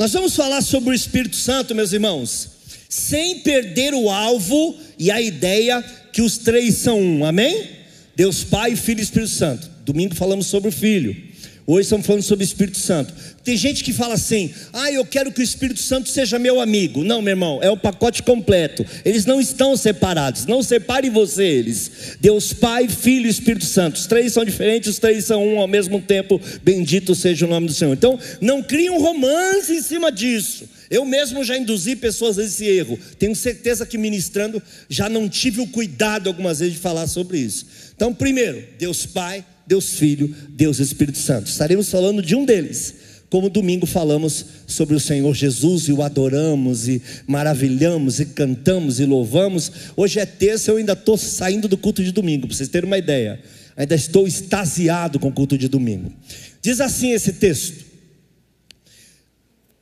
Nós vamos falar sobre o Espírito Santo, meus irmãos, sem perder o alvo e a ideia que os três são um, amém? Deus Pai, Filho e Espírito Santo. Domingo falamos sobre o Filho. Hoje estamos falando sobre o Espírito Santo. Tem gente que fala assim: ah, eu quero que o Espírito Santo seja meu amigo. Não, meu irmão, é o pacote completo. Eles não estão separados. Não separe você eles. Deus Pai, Filho e Espírito Santo. Os três são diferentes, os três são um ao mesmo tempo. Bendito seja o nome do Senhor. Então, não crie um romance em cima disso. Eu mesmo já induzi pessoas a esse erro. Tenho certeza que ministrando já não tive o cuidado algumas vezes de falar sobre isso. Então, primeiro, Deus Pai, Deus Filho, Deus Espírito Santo. Estaremos falando de um deles. Como domingo falamos sobre o Senhor Jesus e o adoramos e maravilhamos e cantamos e louvamos. Hoje é terça, eu ainda estou saindo do culto de domingo, para vocês terem uma ideia. Ainda estou extasiado com o culto de domingo. Diz assim esse texto.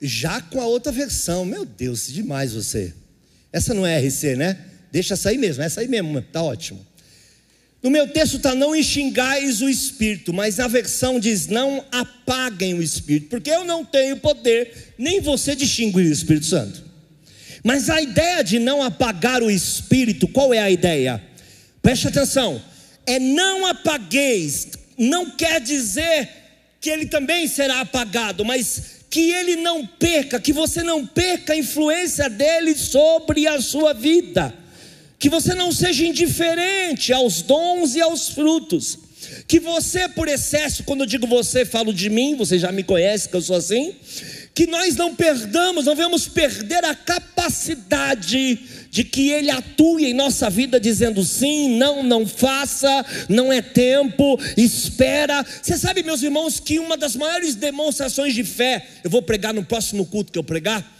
Já com a outra versão, meu Deus, demais você. Essa não é RC, né? Deixa sair mesmo, essa aí mesmo, tá ótimo. No meu texto está: não enxingais o espírito, mas a versão diz: não apaguem o espírito, porque eu não tenho poder, nem você de extinguir o Espírito Santo. Mas a ideia de não apagar o espírito, qual é a ideia? Preste atenção: é não apagueis, não quer dizer que ele também será apagado, mas que ele não perca, que você não perca a influência dele sobre a sua vida que você não seja indiferente aos dons e aos frutos, que você, por excesso, quando eu digo você, falo de mim, você já me conhece que eu sou assim, que nós não perdamos, não vamos perder a capacidade de que Ele atue em nossa vida, dizendo sim, não, não faça, não é tempo, espera. Você sabe, meus irmãos, que uma das maiores demonstrações de fé, eu vou pregar no próximo culto que eu pregar,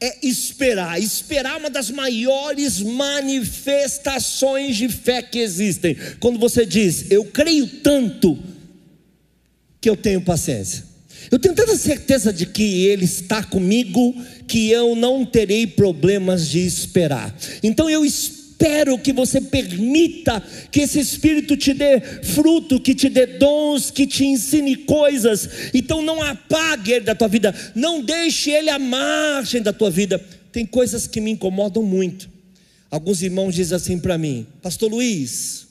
é esperar. Esperar é uma das maiores manifestações de fé que existem. Quando você diz, eu creio tanto que eu tenho paciência. Eu tenho tanta certeza de que Ele está comigo que eu não terei problemas de esperar. Então eu espero espero que você permita que esse Espírito te dê fruto, que te dê dons, que te ensine coisas. Então não apague ele da tua vida, não deixe ele à margem da tua vida. Tem coisas que me incomodam muito. Alguns irmãos dizem assim para mim, Pastor Luiz,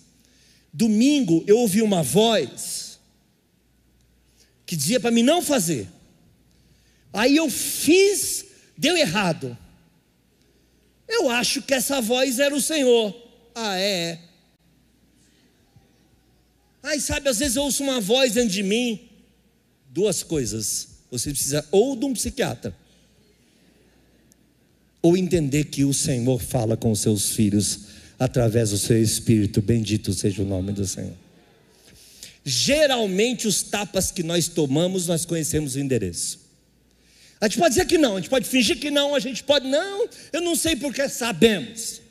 domingo eu ouvi uma voz que dizia para mim não fazer. Aí eu fiz, deu errado. Eu acho que essa voz era o Senhor. Ah, é. Ai, sabe, às vezes eu ouço uma voz dentro de mim. Duas coisas. Você precisa ou de um psiquiatra, ou entender que o Senhor fala com os seus filhos através do seu espírito. Bendito seja o nome do Senhor. Geralmente, os tapas que nós tomamos, nós conhecemos o endereço. A gente pode dizer que não, a gente pode fingir que não, a gente pode, não, eu não sei porque sabemos.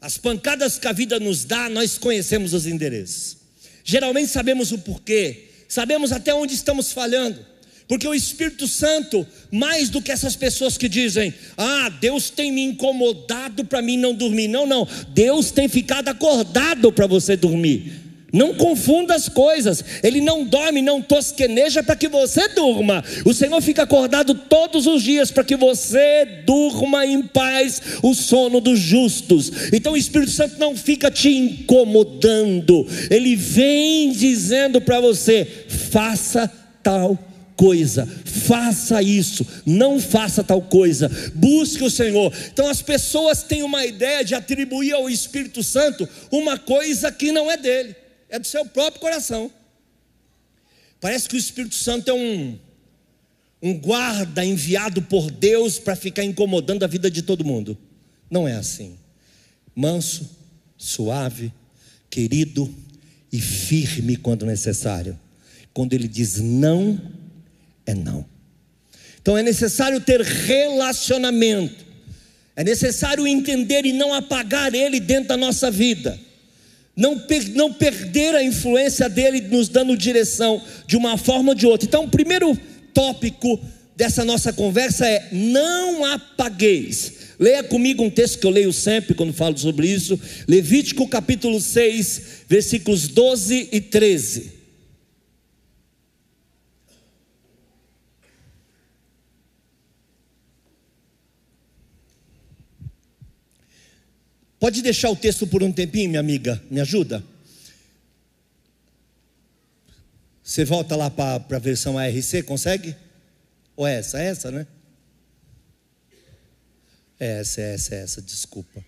As pancadas que a vida nos dá, nós conhecemos os endereços. Geralmente sabemos o porquê, sabemos até onde estamos falhando. Porque o Espírito Santo, mais do que essas pessoas que dizem, ah, Deus tem me incomodado para mim não dormir. Não, não, Deus tem ficado acordado para você dormir. Não confunda as coisas. Ele não dorme, não tosqueneja para que você durma. O Senhor fica acordado todos os dias para que você durma em paz o sono dos justos. Então o Espírito Santo não fica te incomodando. Ele vem dizendo para você: faça tal coisa, faça isso, não faça tal coisa, busque o Senhor. Então as pessoas têm uma ideia de atribuir ao Espírito Santo uma coisa que não é dele é do seu próprio coração. Parece que o Espírito Santo é um, um guarda enviado por Deus para ficar incomodando a vida de todo mundo. Não é assim. Manso, suave, querido e firme quando necessário. Quando ele diz não, é não. Então é necessário ter relacionamento. É necessário entender e não apagar ele dentro da nossa vida não, per, não perder a influência dele nos dando direção de uma forma ou de outra. Então, o primeiro tópico dessa nossa conversa é: não apagueis. Leia comigo um texto que eu leio sempre quando falo sobre isso, Levítico capítulo 6, versículos 12 e 13. Pode deixar o texto por um tempinho, minha amiga? Me ajuda? Você volta lá para a versão ARC, consegue? Ou é essa? É essa, né? É essa, é essa, é essa, desculpa.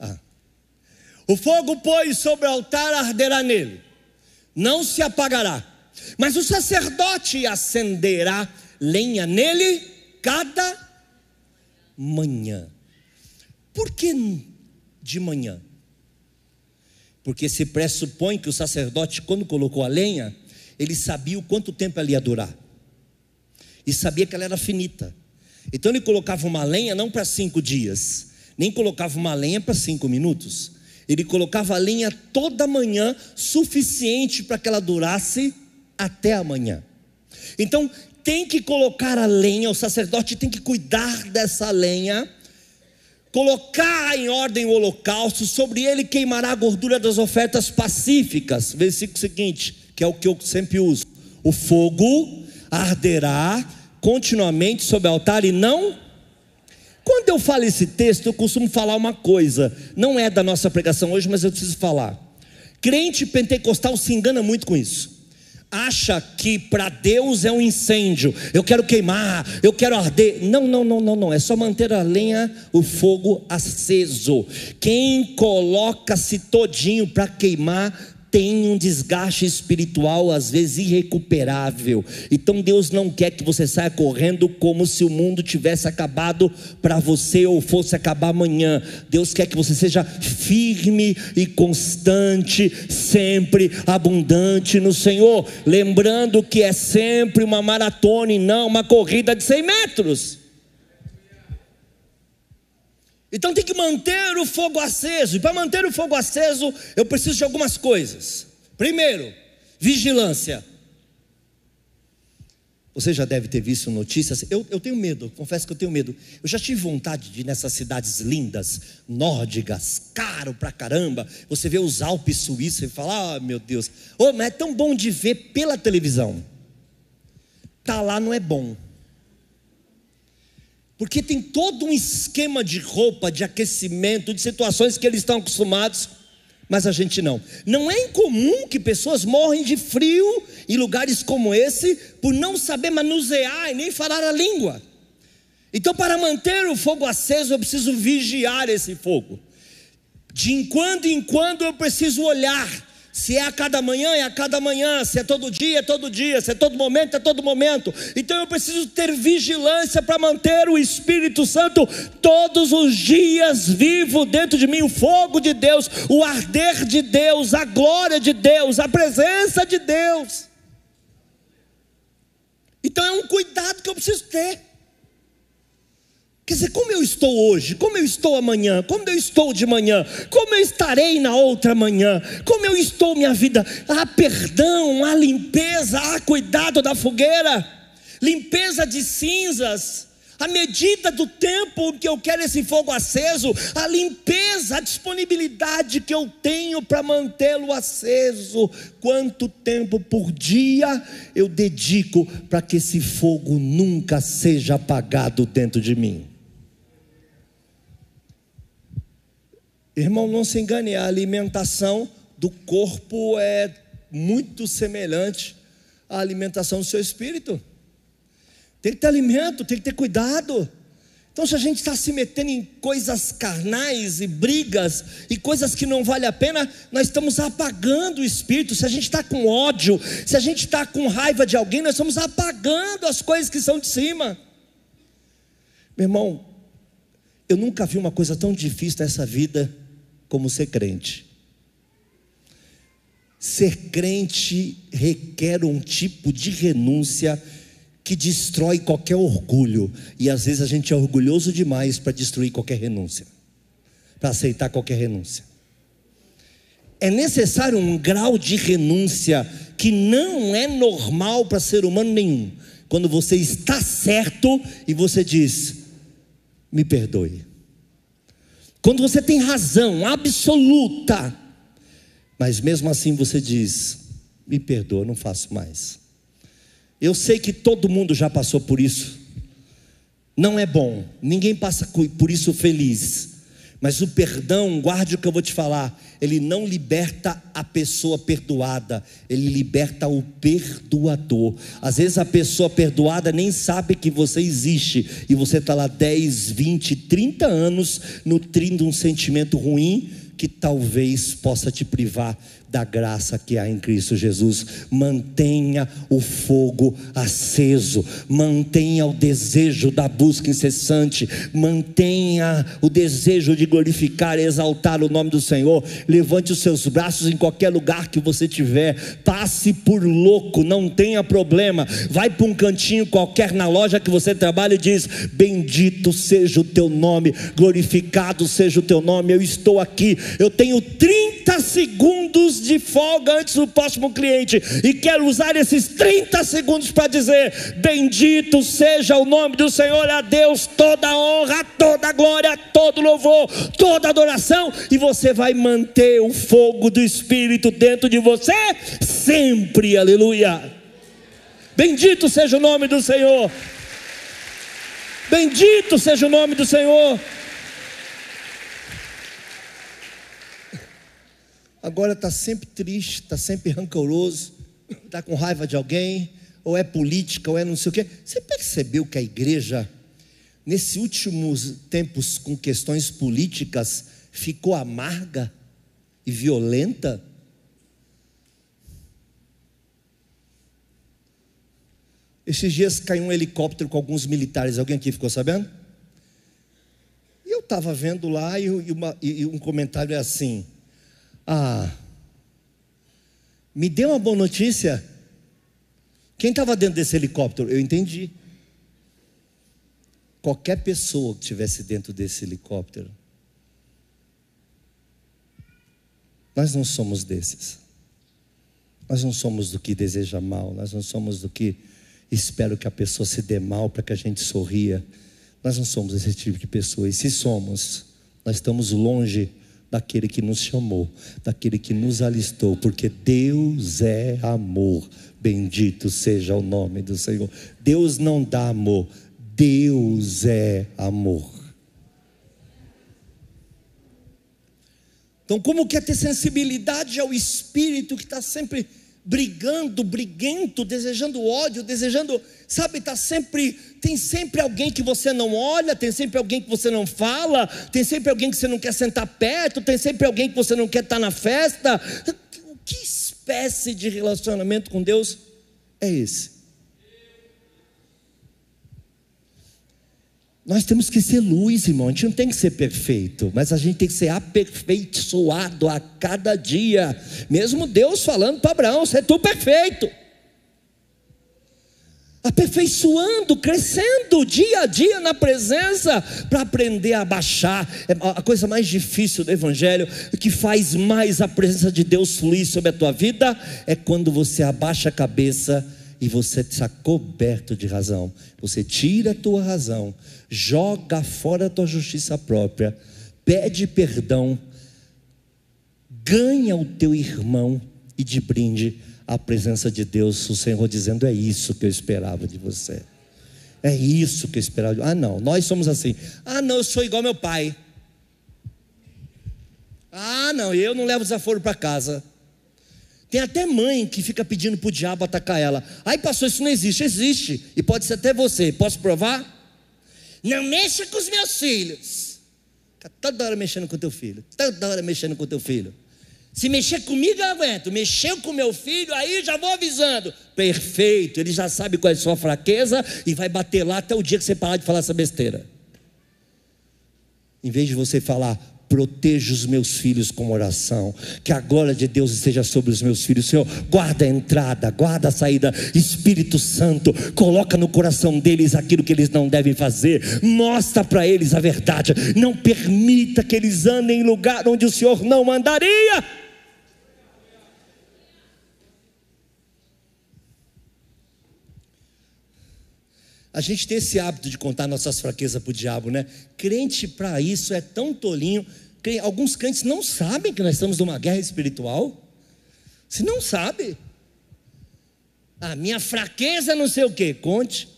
Ah. O fogo, pois, sobre o altar arderá nele, não se apagará, mas o sacerdote acenderá lenha nele cada manhã. Por que de manhã? Porque se pressupõe que o sacerdote, quando colocou a lenha, ele sabia o quanto tempo ela ia durar, e sabia que ela era finita. Então ele colocava uma lenha não para cinco dias, nem colocava uma lenha para cinco minutos, ele colocava a lenha toda manhã, suficiente para que ela durasse até amanhã. Então tem que colocar a lenha, o sacerdote tem que cuidar dessa lenha, colocar em ordem o holocausto, sobre ele queimará a gordura das ofertas pacíficas. Versículo seguinte, que é o que eu sempre uso: o fogo arderá continuamente sobre o altar e não. Quando eu falo esse texto, eu costumo falar uma coisa, não é da nossa pregação hoje, mas eu preciso falar. Crente pentecostal se engana muito com isso acha que para Deus é um incêndio, eu quero queimar, eu quero arder. Não, não, não, não, não. É só manter a lenha, o fogo aceso. Quem coloca-se todinho para queimar tem um desgaste espiritual, às vezes irrecuperável. Então Deus não quer que você saia correndo como se o mundo tivesse acabado para você ou fosse acabar amanhã. Deus quer que você seja firme e constante, sempre abundante no Senhor. Lembrando que é sempre uma maratona e não uma corrida de 100 metros. Então tem que manter o fogo aceso. E para manter o fogo aceso, eu preciso de algumas coisas. Primeiro, vigilância. Você já deve ter visto notícias. Eu, eu tenho medo, confesso que eu tenho medo. Eu já tive vontade de ir nessas cidades lindas, nórdicas, caro pra caramba. Você vê os Alpes suíços e fala: Ah, meu Deus. Oh, mas é tão bom de ver pela televisão. Tá lá não é bom. Porque tem todo um esquema de roupa, de aquecimento, de situações que eles estão acostumados, mas a gente não. Não é incomum que pessoas morrem de frio em lugares como esse por não saber manusear e nem falar a língua. Então, para manter o fogo aceso, eu preciso vigiar esse fogo. De em quando em quando eu preciso olhar se é a cada manhã, é a cada manhã. Se é todo dia, é todo dia. Se é todo momento, é todo momento. Então eu preciso ter vigilância para manter o Espírito Santo todos os dias vivo dentro de mim. O fogo de Deus, o arder de Deus, a glória de Deus, a presença de Deus. Então é um cuidado que eu preciso ter. Dizer, como eu estou hoje, como eu estou amanhã, como eu estou de manhã, como eu estarei na outra manhã, como eu estou minha vida. Há perdão, há limpeza, há cuidado da fogueira, limpeza de cinzas, a medida do tempo que eu quero esse fogo aceso, a limpeza, a disponibilidade que eu tenho para mantê-lo aceso. Quanto tempo por dia eu dedico para que esse fogo nunca seja apagado dentro de mim? Irmão, não se engane, a alimentação do corpo é muito semelhante à alimentação do seu espírito. Tem que ter alimento, tem que ter cuidado. Então, se a gente está se metendo em coisas carnais e brigas e coisas que não vale a pena, nós estamos apagando o espírito. Se a gente está com ódio, se a gente está com raiva de alguém, nós estamos apagando as coisas que são de cima. Meu irmão, eu nunca vi uma coisa tão difícil nessa vida como ser crente. Ser crente requer um tipo de renúncia que destrói qualquer orgulho, e às vezes a gente é orgulhoso demais para destruir qualquer renúncia, para aceitar qualquer renúncia. É necessário um grau de renúncia que não é normal para ser humano nenhum. Quando você está certo e você diz: me perdoe. Quando você tem razão absoluta, mas mesmo assim você diz: me perdoa, não faço mais. Eu sei que todo mundo já passou por isso. Não é bom, ninguém passa por isso feliz. Mas o perdão, guarde o que eu vou te falar, ele não liberta a pessoa perdoada, ele liberta o perdoador. Às vezes a pessoa perdoada nem sabe que você existe e você está lá 10, 20, 30 anos nutrindo um sentimento ruim que talvez possa te privar da graça que há em Cristo Jesus. Mantenha o fogo aceso, mantenha o desejo da busca incessante, mantenha o desejo de glorificar e exaltar o nome do Senhor. Levante os seus braços em qualquer lugar que você tiver, passe por louco, não tenha problema. Vai para um cantinho qualquer na loja que você trabalha e diz: Bendito seja o teu nome, glorificado seja o teu nome. Eu estou aqui, eu tenho 30 segundos de folga antes do próximo cliente e quero usar esses 30 segundos para dizer: Bendito seja o nome do Senhor, a Deus toda honra, toda glória, todo louvor, toda adoração, e você vai manter o fogo do Espírito dentro de você sempre, aleluia. Bendito seja o nome do Senhor. Bendito seja o nome do Senhor. Agora está sempre triste, está sempre rancoroso, está com raiva de alguém, ou é política, ou é não sei o quê. Você percebeu que a igreja, nesses últimos tempos, com questões políticas, ficou amarga e violenta? Esses dias caiu um helicóptero com alguns militares, alguém aqui ficou sabendo? E eu estava vendo lá e, uma, e um comentário é assim: ah, me deu uma boa notícia. Quem estava dentro desse helicóptero? Eu entendi. Qualquer pessoa que estivesse dentro desse helicóptero. Nós não somos desses. Nós não somos do que deseja mal. Nós não somos do que espero que a pessoa se dê mal para que a gente sorria. Nós não somos esse tipo de pessoa. E se somos, nós estamos longe daquele que nos chamou, daquele que nos alistou, porque Deus é amor. Bendito seja o nome do Senhor. Deus não dá amor, Deus é amor. Então, como quer ter sensibilidade ao Espírito que está sempre brigando, briguento, desejando ódio, desejando, sabe, tá sempre, tem sempre alguém que você não olha, tem sempre alguém que você não fala, tem sempre alguém que você não quer sentar perto, tem sempre alguém que você não quer estar na festa. Que espécie de relacionamento com Deus é esse? Nós temos que ser luz, irmão. A gente não tem que ser perfeito, mas a gente tem que ser aperfeiçoado a cada dia. Mesmo Deus falando para Abraão: você é tu perfeito. Aperfeiçoando, crescendo dia a dia na presença, para aprender a baixar. É a coisa mais difícil do Evangelho, que faz mais a presença de Deus fluir sobre a tua vida, é quando você abaixa a cabeça e você está coberto de razão. Você tira a tua razão, joga fora a tua justiça própria, pede perdão, ganha o teu irmão e de brinde a presença de Deus, o Senhor dizendo: É isso que eu esperava de você. É isso que eu esperava. Ah, não, nós somos assim. Ah, não, eu sou igual meu pai. Ah, não, eu não levo desaforo para casa. Tem até mãe que fica pedindo para o diabo atacar ela. Aí passou, isso não existe. Existe. E pode ser até você. Posso provar? Não mexa com os meus filhos. Fica toda hora mexendo com teu filho. Toda hora mexendo com teu filho. Se mexer comigo, eu aguento. Mexeu com meu filho, aí já vou avisando. Perfeito. Ele já sabe qual é a sua fraqueza e vai bater lá até o dia que você parar de falar essa besteira. Em vez de você falar, proteja os meus filhos com oração, que a glória de Deus esteja sobre os meus filhos, Senhor, guarda a entrada, guarda a saída, Espírito Santo, coloca no coração deles aquilo que eles não devem fazer, mostra para eles a verdade, não permita que eles andem em lugar onde o Senhor não mandaria. A gente tem esse hábito de contar nossas fraquezas para o diabo, né? Crente para isso é tão tolinho. Alguns crentes não sabem que nós estamos numa guerra espiritual. Se não sabe, a minha fraqueza não sei o que, conte.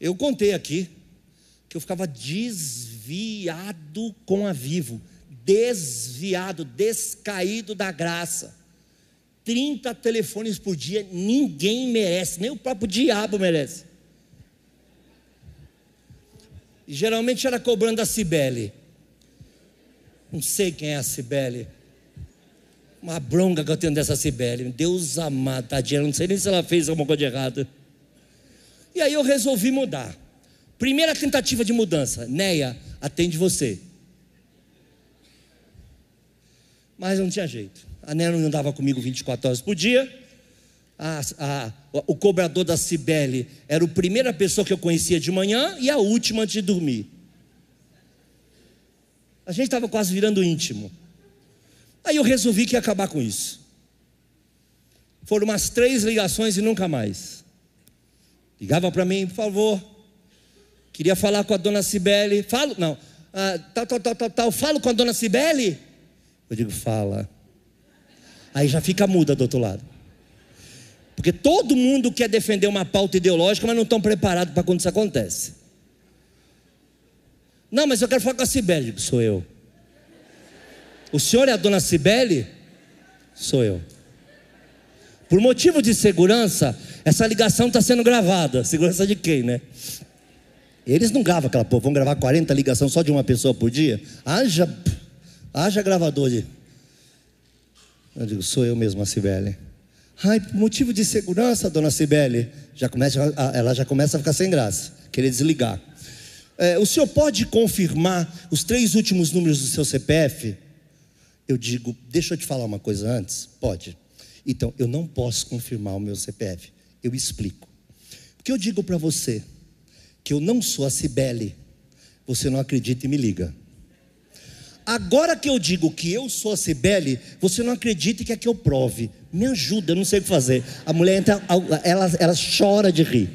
Eu contei aqui que eu ficava desviado com a vivo, desviado, descaído da graça. 30 telefones por dia, ninguém merece, nem o próprio diabo merece. E geralmente era cobrando a Cibele. Não sei quem é a Cibele. Uma bronca que eu tenho dessa Cibele. Deus amado, tadinha, não sei nem se ela fez alguma coisa de errada. E aí eu resolvi mudar. Primeira tentativa de mudança. Neia, atende você. Mas não tinha jeito. A não andava comigo 24 horas por dia. A, a, o cobrador da Cibele era a primeira pessoa que eu conhecia de manhã e a última antes de dormir. A gente estava quase virando íntimo. Aí eu resolvi que ia acabar com isso. Foram umas três ligações e nunca mais. Ligava para mim, por favor. Queria falar com a dona Cibele. Falo, não. Ah, tal, tal, tal, tal, tal. Falo com a dona Cibele? Eu digo, fala. Aí já fica muda do outro lado. Porque todo mundo quer defender uma pauta ideológica, mas não estão preparados para quando isso acontece. Não, mas eu quero falar com a Cibele. Sou eu. O senhor é a dona Cibele? Sou eu. Por motivo de segurança, essa ligação está sendo gravada. Segurança de quem, né? Eles não gravam aquela porra, vão gravar 40 ligações só de uma pessoa por dia? Haja, haja gravador de. Eu digo, sou eu mesmo, a Cibele. Ai, motivo de segurança, dona Cibele, já começa, ela já começa a ficar sem graça, querer desligar. É, o senhor pode confirmar os três últimos números do seu CPF? Eu digo, deixa eu te falar uma coisa antes. Pode. Então, eu não posso confirmar o meu CPF. Eu explico. Porque eu digo para você que eu não sou a Cibele, você não acredita e me liga. Agora que eu digo que eu sou a Cibele, você não acredita e quer que eu prove. Me ajuda, eu não sei o que fazer. A mulher entra, ela, ela chora de rir.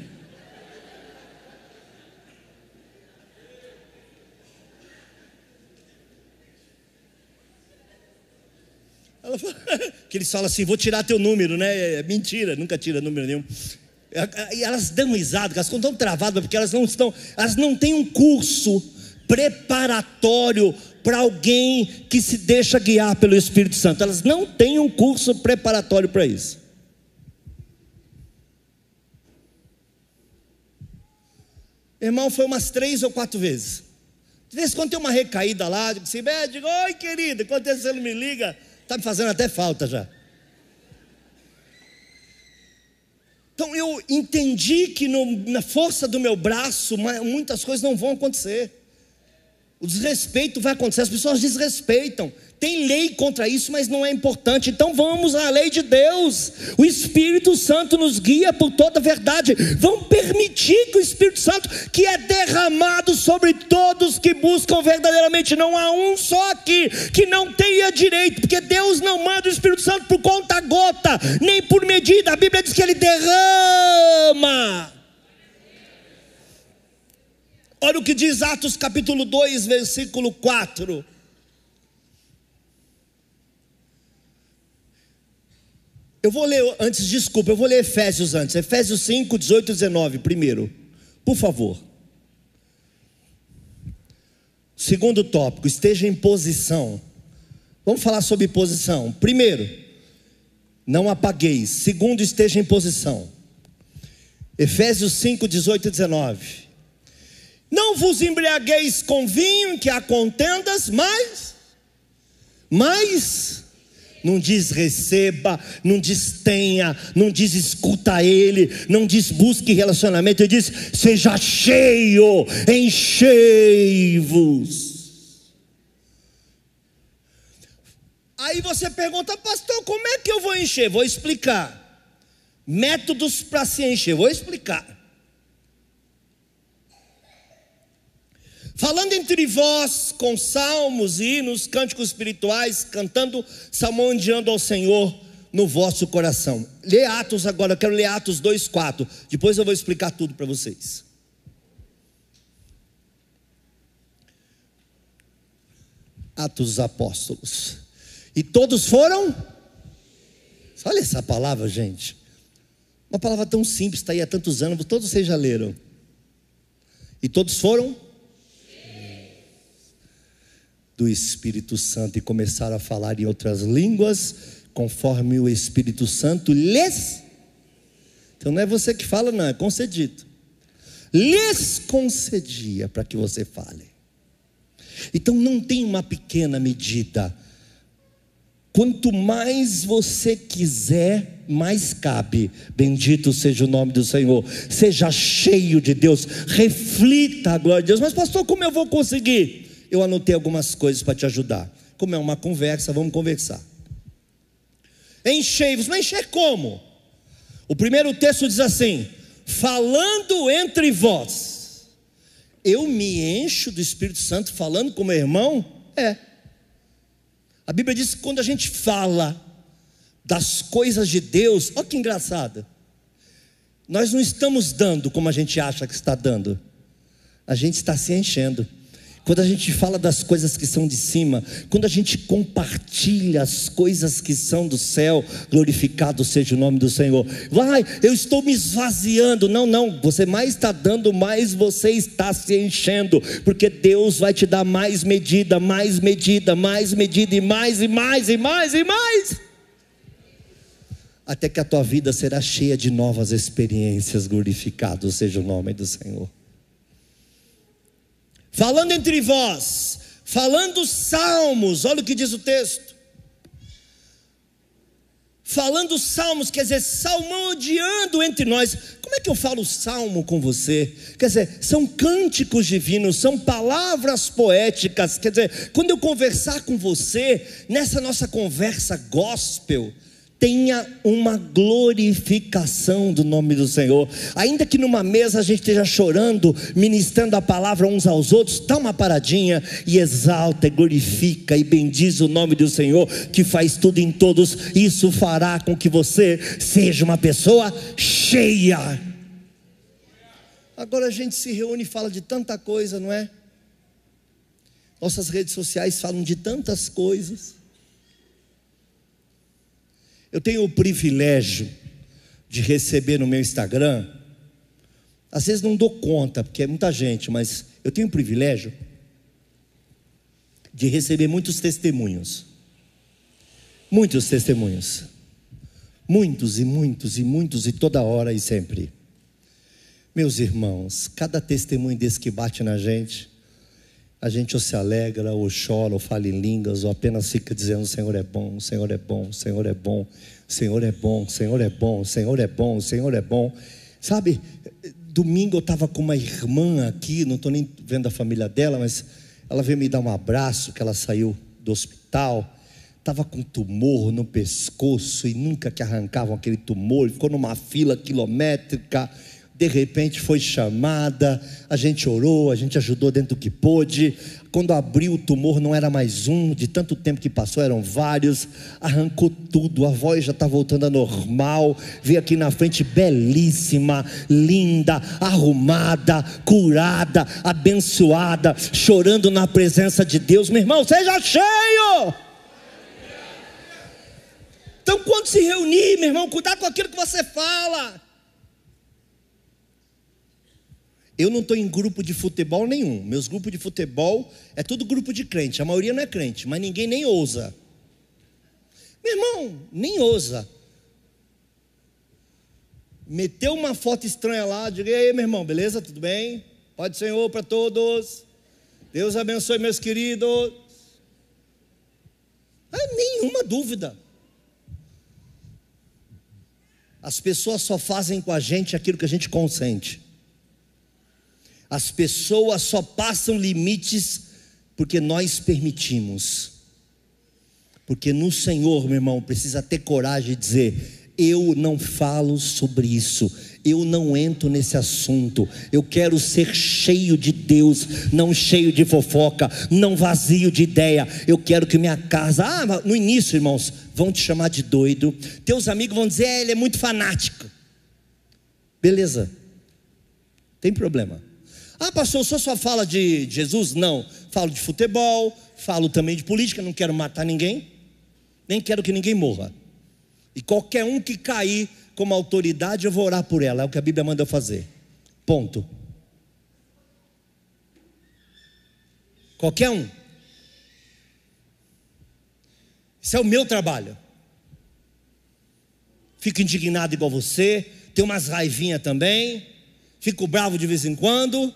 que eles falam assim: vou tirar teu número, né? É mentira, nunca tira número nenhum. E elas dão risada, elas estão travadas porque elas não estão, elas não têm um curso preparatório para alguém que se deixa guiar pelo Espírito Santo. Elas não têm um curso preparatório para isso. Irmão, foi umas três ou quatro vezes. De vez em quando tem uma recaída lá, digo assim, digo, oi querida, não me liga, Está me fazendo até falta já. Então eu entendi que no, na força do meu braço muitas coisas não vão acontecer. O desrespeito vai acontecer, as pessoas desrespeitam. Tem lei contra isso, mas não é importante. Então vamos à lei de Deus. O Espírito Santo nos guia por toda a verdade. Vamos permitir que o Espírito Santo, que é derramado sobre todos que buscam verdadeiramente, não há um só aqui que não tenha direito, porque Deus não manda o Espírito Santo por conta gota, nem por medida. A Bíblia diz que ele derrama. Olha o que diz Atos capítulo 2, versículo 4. Eu vou ler antes, desculpa, eu vou ler Efésios antes. Efésios 5, 18 e 19, primeiro. Por favor. Segundo tópico, esteja em posição. Vamos falar sobre posição. Primeiro, não apagueis. Segundo, esteja em posição. Efésios 5, 18 e 19. Não vos embriagueis com vinho que há contendas, mas, mas não diz receba, não diz tenha, não diz escuta ele, não diz busque relacionamento, ele diz seja cheio, enchei-vos. Aí você pergunta, pastor, como é que eu vou encher? Vou explicar. Métodos para se encher, vou explicar. Falando entre vós com salmos, hinos, cânticos espirituais, cantando, salmodiando ao Senhor no vosso coração. Lê Atos agora, eu quero ler Atos 2,4. Depois eu vou explicar tudo para vocês. Atos dos Apóstolos. E todos foram? Olha essa palavra, gente. Uma palavra tão simples, está aí há tantos anos, todos vocês já leram. E todos foram? Do Espírito Santo e começaram a falar em outras línguas, conforme o Espírito Santo lhes. Então não é você que fala, não, é concedido. Lhes concedia para que você fale. Então não tem uma pequena medida. Quanto mais você quiser, mais cabe. Bendito seja o nome do Senhor. Seja cheio de Deus, reflita a glória de Deus. Mas, pastor, como eu vou conseguir? Eu anotei algumas coisas para te ajudar. Como é uma conversa, vamos conversar. Enchei-vos, mas encher como? O primeiro texto diz assim: falando entre vós. Eu me encho do Espírito Santo falando com meu irmão? É. A Bíblia diz que quando a gente fala, das coisas de Deus, olha que engraçado. Nós não estamos dando como a gente acha que está dando, a gente está se enchendo. Quando a gente fala das coisas que são de cima, quando a gente compartilha as coisas que são do céu, glorificado seja o nome do Senhor. Vai, eu estou me esvaziando. Não, não, você mais está dando, mais você está se enchendo, porque Deus vai te dar mais medida, mais medida, mais medida, e mais, e mais, e mais, e mais até que a tua vida será cheia de novas experiências, glorificado seja o nome do Senhor. Falando entre vós, falando salmos, olha o que diz o texto. Falando salmos, quer dizer, salmodiando entre nós. Como é que eu falo salmo com você? Quer dizer, são cânticos divinos, são palavras poéticas. Quer dizer, quando eu conversar com você, nessa nossa conversa gospel, tenha uma glorificação do nome do Senhor. Ainda que numa mesa a gente esteja chorando, ministrando a palavra uns aos outros, dá uma paradinha e exalta, e glorifica e bendiz o nome do Senhor, que faz tudo em todos. Isso fará com que você seja uma pessoa cheia. Agora a gente se reúne e fala de tanta coisa, não é? Nossas redes sociais falam de tantas coisas. Eu tenho o privilégio de receber no meu Instagram, às vezes não dou conta, porque é muita gente, mas eu tenho o privilégio de receber muitos testemunhos. Muitos testemunhos. Muitos e muitos e muitos e toda hora e sempre. Meus irmãos, cada testemunho desse que bate na gente, a gente ou se alegra, ou chora, ou fala em línguas, ou apenas fica dizendo: Senhor é bom, o Senhor é bom, o Senhor é bom, o Senhor é bom, o Senhor é bom, o Senhor é bom, o Senhor é bom. Sabe, domingo eu estava com uma irmã aqui, não estou nem vendo a família dela, mas ela veio me dar um abraço, que ela saiu do hospital, estava com tumor no pescoço e nunca que arrancavam aquele tumor, ficou numa fila quilométrica de repente foi chamada, a gente orou, a gente ajudou dentro do que pôde. Quando abriu o tumor, não era mais um, de tanto tempo que passou, eram vários. Arrancou tudo, a voz já está voltando a normal. Veio aqui na frente, belíssima, linda, arrumada, curada, abençoada, chorando na presença de Deus. Meu irmão, seja cheio. Então, quando se reunir, meu irmão, cuidado com aquilo que você fala. Eu não estou em grupo de futebol nenhum. Meus grupos de futebol é tudo grupo de crente. A maioria não é crente, mas ninguém nem ousa. Meu irmão, nem ousa. Meteu uma foto estranha lá, diga aí, meu irmão, beleza? Tudo bem? Pode Senhor para todos. Deus abençoe meus queridos. É nenhuma dúvida. As pessoas só fazem com a gente aquilo que a gente consente. As pessoas só passam limites porque nós permitimos. Porque no Senhor, meu irmão, precisa ter coragem de dizer: eu não falo sobre isso, eu não entro nesse assunto. Eu quero ser cheio de Deus, não cheio de fofoca, não vazio de ideia. Eu quero que minha casa, ah, no início, irmãos, vão te chamar de doido. Teus amigos vão dizer: é, ele é muito fanático. Beleza, tem problema. Ah, pastor, o senhor só fala de Jesus? Não. Falo de futebol, falo também de política, não quero matar ninguém, nem quero que ninguém morra. E qualquer um que cair como autoridade, eu vou orar por ela, é o que a Bíblia manda eu fazer. Ponto. Qualquer um. Isso é o meu trabalho. Fico indignado igual você, tenho umas raivinhas também, fico bravo de vez em quando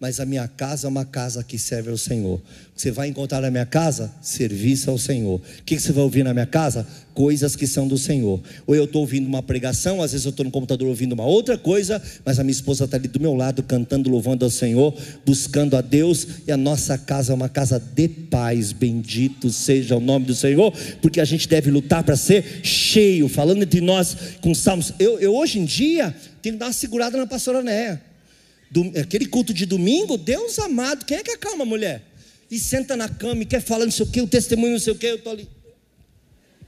mas a minha casa é uma casa que serve ao Senhor. Você vai encontrar na minha casa serviço ao Senhor. O que você vai ouvir na minha casa? Coisas que são do Senhor. Ou eu estou ouvindo uma pregação, às vezes eu estou no computador ouvindo uma outra coisa, mas a minha esposa está ali do meu lado, cantando, louvando ao Senhor, buscando a Deus, e a nossa casa é uma casa de paz. Bendito seja o nome do Senhor, porque a gente deve lutar para ser cheio, falando entre nós com salmos. Eu, eu hoje em dia tenho que dar uma segurada na pastora Néia aquele culto de domingo, Deus amado, quem é que acalma a mulher? E senta na cama e quer falar não sei o que, o testemunho não sei o que, eu estou ali.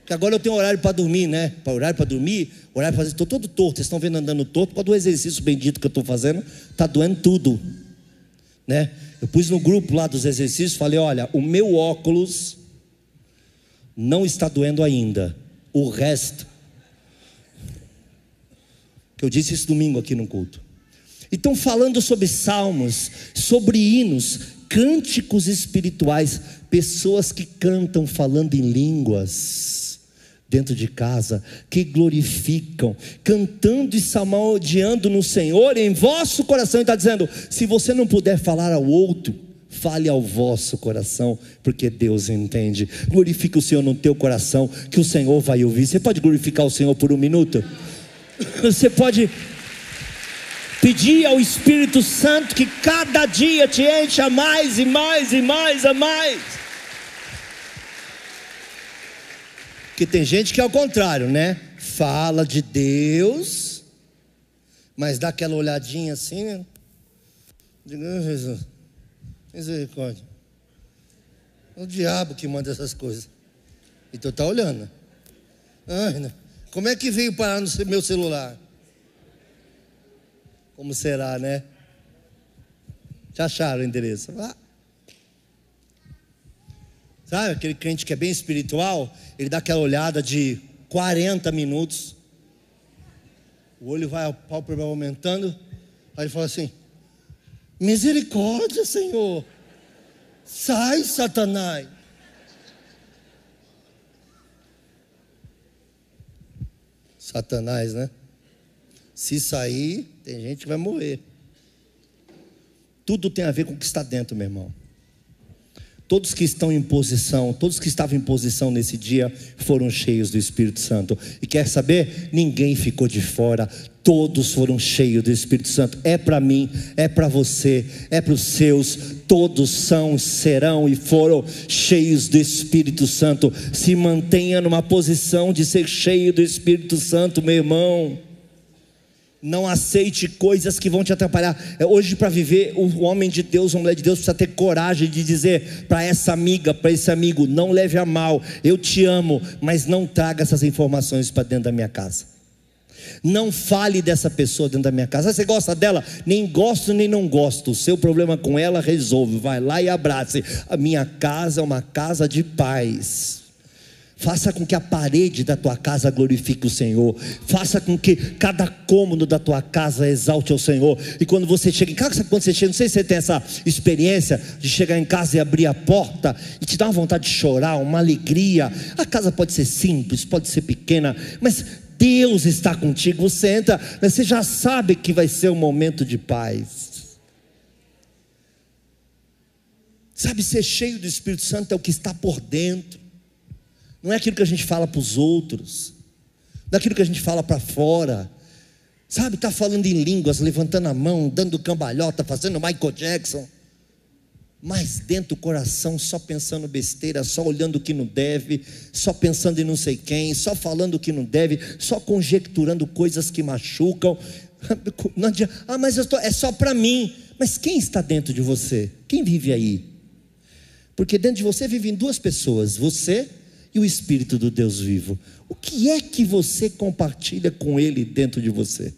Que agora eu tenho horário para dormir, né? Para horário para dormir, horário para fazer. Estou todo torto. Vocês estão vendo andando torto por causa do exercício bendito que eu estou fazendo. Está doendo tudo. Né? Eu pus no grupo lá dos exercícios, falei: olha, o meu óculos não está doendo ainda. O resto. Que eu disse isso domingo aqui no culto. Então, falando sobre salmos, sobre hinos, cânticos espirituais, pessoas que cantam falando em línguas dentro de casa, que glorificam, cantando e salmodiando no Senhor em vosso coração, e está dizendo: se você não puder falar ao outro, fale ao vosso coração, porque Deus entende. Glorifique o Senhor no teu coração, que o Senhor vai ouvir. Você pode glorificar o Senhor por um minuto? Você pode Pedir ao Espírito Santo que cada dia te encha mais e mais e mais a mais. Que tem gente que é ao contrário, né? Fala de Deus, mas dá aquela olhadinha assim, né? Diga, Jesus, misericórdia. É o diabo que manda essas coisas. E tu está olhando. Ai, né? Como é que veio parar no meu celular? Como será, né? Já acharam o endereço? Ah. Sabe aquele crente que é bem espiritual? Ele dá aquela olhada de 40 minutos. O olho vai, pálpebra aumentando. Aí ele fala assim: Misericórdia, Senhor. Sai, Satanás. Satanás, né? Se sair, tem gente que vai morrer. Tudo tem a ver com o que está dentro, meu irmão. Todos que estão em posição, todos que estavam em posição nesse dia foram cheios do Espírito Santo. E quer saber? Ninguém ficou de fora. Todos foram cheios do Espírito Santo. É para mim, é para você, é para os seus. Todos são, serão e foram cheios do Espírito Santo. Se mantenha numa posição de ser cheio do Espírito Santo, meu irmão. Não aceite coisas que vão te atrapalhar. É, hoje, para viver, o homem de Deus, a mulher de Deus, precisa ter coragem de dizer para essa amiga, para esse amigo: não leve a mal, eu te amo, mas não traga essas informações para dentro da minha casa. Não fale dessa pessoa dentro da minha casa. Você gosta dela? Nem gosto nem não gosto. O seu problema com ela resolve. Vai lá e abrace. A minha casa é uma casa de paz. Faça com que a parede da tua casa glorifique o Senhor. Faça com que cada cômodo da tua casa exalte o Senhor. E quando você chega em casa, quando você chega, não sei se você tem essa experiência de chegar em casa e abrir a porta e te dar uma vontade de chorar, uma alegria. A casa pode ser simples, pode ser pequena, mas Deus está contigo. Você entra, você já sabe que vai ser um momento de paz. Sabe, ser cheio do Espírito Santo é o que está por dentro não é aquilo que a gente fala para os outros, não é aquilo que a gente fala para fora. Sabe, está falando em línguas, levantando a mão, dando cambalhota, fazendo Michael Jackson. Mas dentro do coração, só pensando besteira, só olhando o que não deve, só pensando em não sei quem, só falando o que não deve, só conjecturando coisas que machucam. Não adianta, ah, mas tô, é só para mim. Mas quem está dentro de você? Quem vive aí? Porque dentro de você vivem duas pessoas: você e o Espírito do Deus vivo. O que é que você compartilha com Ele dentro de você?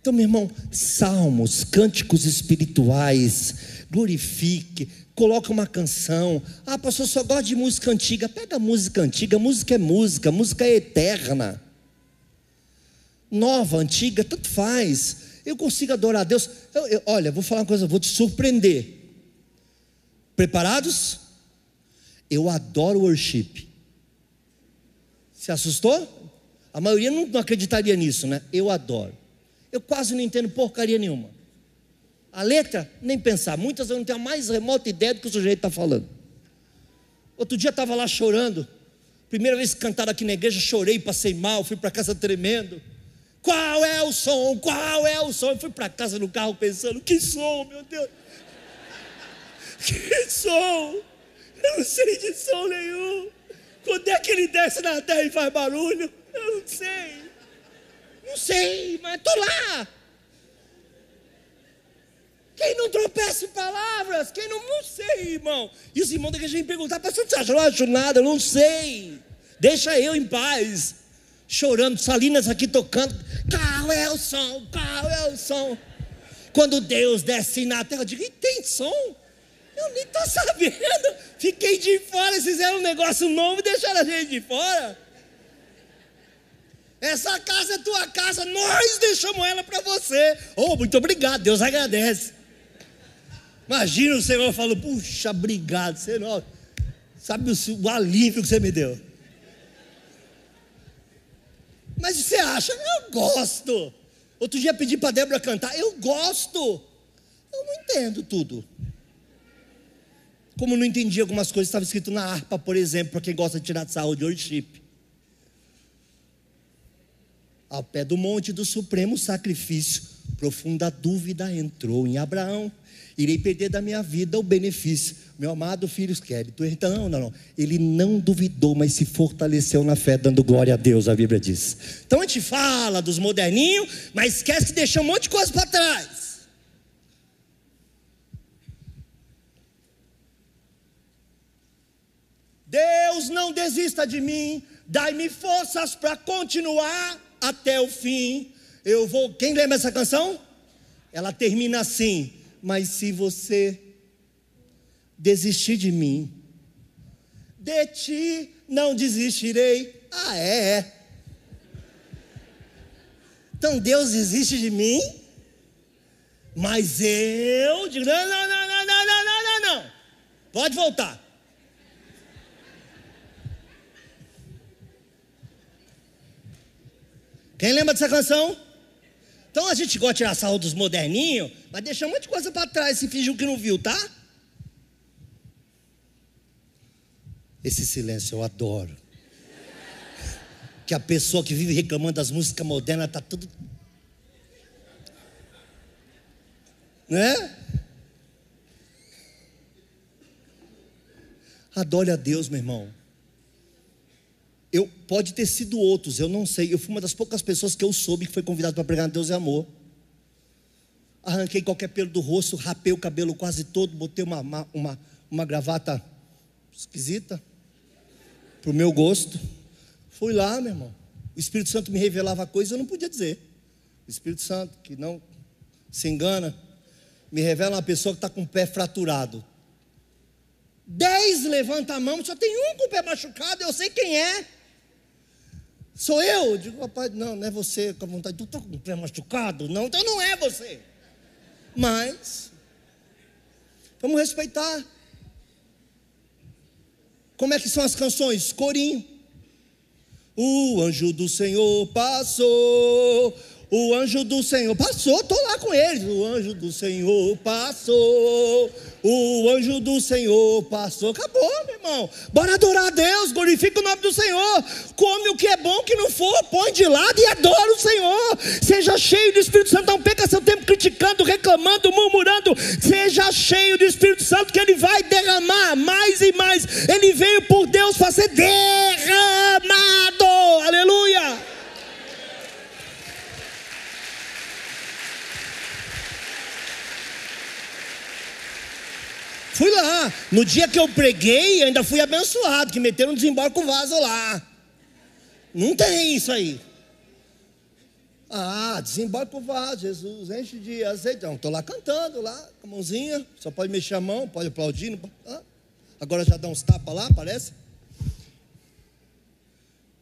Então, meu irmão, salmos, cânticos espirituais, glorifique, coloca uma canção. Ah, pastor, só gosta de música antiga. Pega música antiga, música é música, música é eterna. Nova, antiga, tanto faz. Eu consigo adorar a Deus. Eu, eu, olha, vou falar uma coisa, vou te surpreender. Preparados? Eu adoro worship. Se assustou? A maioria não, acreditaria nisso, né? Eu adoro. Eu quase não entendo porcaria nenhuma. A letra, nem pensar. Muitas eu não tenho a mais remota ideia do que o sujeito está falando. Outro dia estava lá chorando. Primeira vez que cantaram aqui na igreja, chorei, passei mal, fui para casa tremendo. Qual é o som? Qual é o som? Eu fui para casa no carro pensando: que som, meu Deus! Que som! Eu não sei de som nenhum. Quando é que ele desce na terra e faz barulho? Eu não sei. Não sei, mas estou lá. Quem não tropeça em palavras? Quem não, não sei, irmão. E os irmãos da igreja me perguntar, pastor, você não acho nada, eu não sei. Deixa eu em paz. Chorando, Salinas aqui tocando. Qual é o som? Qual é o som? Quando Deus desce na terra, eu digo, e tem som? Eu nem estou sabendo. Fiquei de fora, fizeram um negócio novo e deixaram a gente de fora. Essa casa é tua casa, nós deixamos ela para você. Oh, muito obrigado, Deus agradece. Imagina o Senhor falando, puxa, obrigado, Senhor. Sabe o, o alívio que você me deu. Mas você acha? Eu gosto. Outro dia pedi para Débora cantar, eu gosto. Eu não entendo tudo. Como não entendi algumas coisas, estava escrito na harpa, por exemplo, para quem gosta de tirar de worship. Ao pé do monte do supremo sacrifício, profunda dúvida entrou em Abraão. Irei perder da minha vida o benefício. Meu amado filho quer. Então, não, não, não. Ele não duvidou, mas se fortaleceu na fé, dando glória a Deus, a Bíblia diz. Então a gente fala dos moderninhos, mas esquece de deixar um monte de coisa para trás. Deus não desista de mim, dai-me forças para continuar até o fim. Eu vou. Quem lembra essa canção? Ela termina assim: Mas se você desistir de mim, de ti não desistirei. Ah, é, é. Então Deus desiste de mim, mas eu não, não, não, não, não, não, não, não. Pode voltar. Quem lembra dessa canção? Então a gente gosta de tirar sarro dos moderninhos, mas deixa um monte de coisa para trás se fingiu que não viu, tá? Esse silêncio eu adoro. Que a pessoa que vive reclamando das músicas modernas está tudo. Né? Adore a Deus, meu irmão. Eu, pode ter sido outros, eu não sei. Eu fui uma das poucas pessoas que eu soube que foi convidado para pregar Deus é amor. Arranquei qualquer pelo do rosto, rapei o cabelo quase todo, botei uma, uma, uma, uma gravata esquisita, para o meu gosto. Fui lá, meu irmão. O Espírito Santo me revelava coisas eu não podia dizer. O Espírito Santo, que não se engana, me revela uma pessoa que está com o pé fraturado. Dez levanta a mão, só tem um com o pé machucado, eu sei quem é. Sou eu? digo, papai, não, não é você com a vontade. Tu está com o pé machucado? Não, então não é você. Mas, vamos respeitar. Como é que são as canções? Corinho. O anjo do Senhor passou. O anjo do Senhor passou, estou lá com eles. O anjo do Senhor passou. O anjo do Senhor passou. Acabou, meu irmão. Bora adorar a Deus, glorifica o nome do Senhor. Come o que é bom, que não for, põe de lado e adora o Senhor. Seja cheio do Espírito Santo. Não perca seu tempo criticando, reclamando, murmurando. Seja cheio do Espírito Santo, que Ele vai derramar mais e mais. Ele veio por Deus ser derramado. Aleluia. Fui lá. No dia que eu preguei, ainda fui abençoado, que meteram um desembarco vaso lá. Não tem isso aí. Ah, desembarco vaso, Jesus, enche de azeite. Não, estou lá cantando, lá, com a mãozinha, só pode mexer a mão, pode aplaudir. Ah, agora já dá uns tapas lá, parece.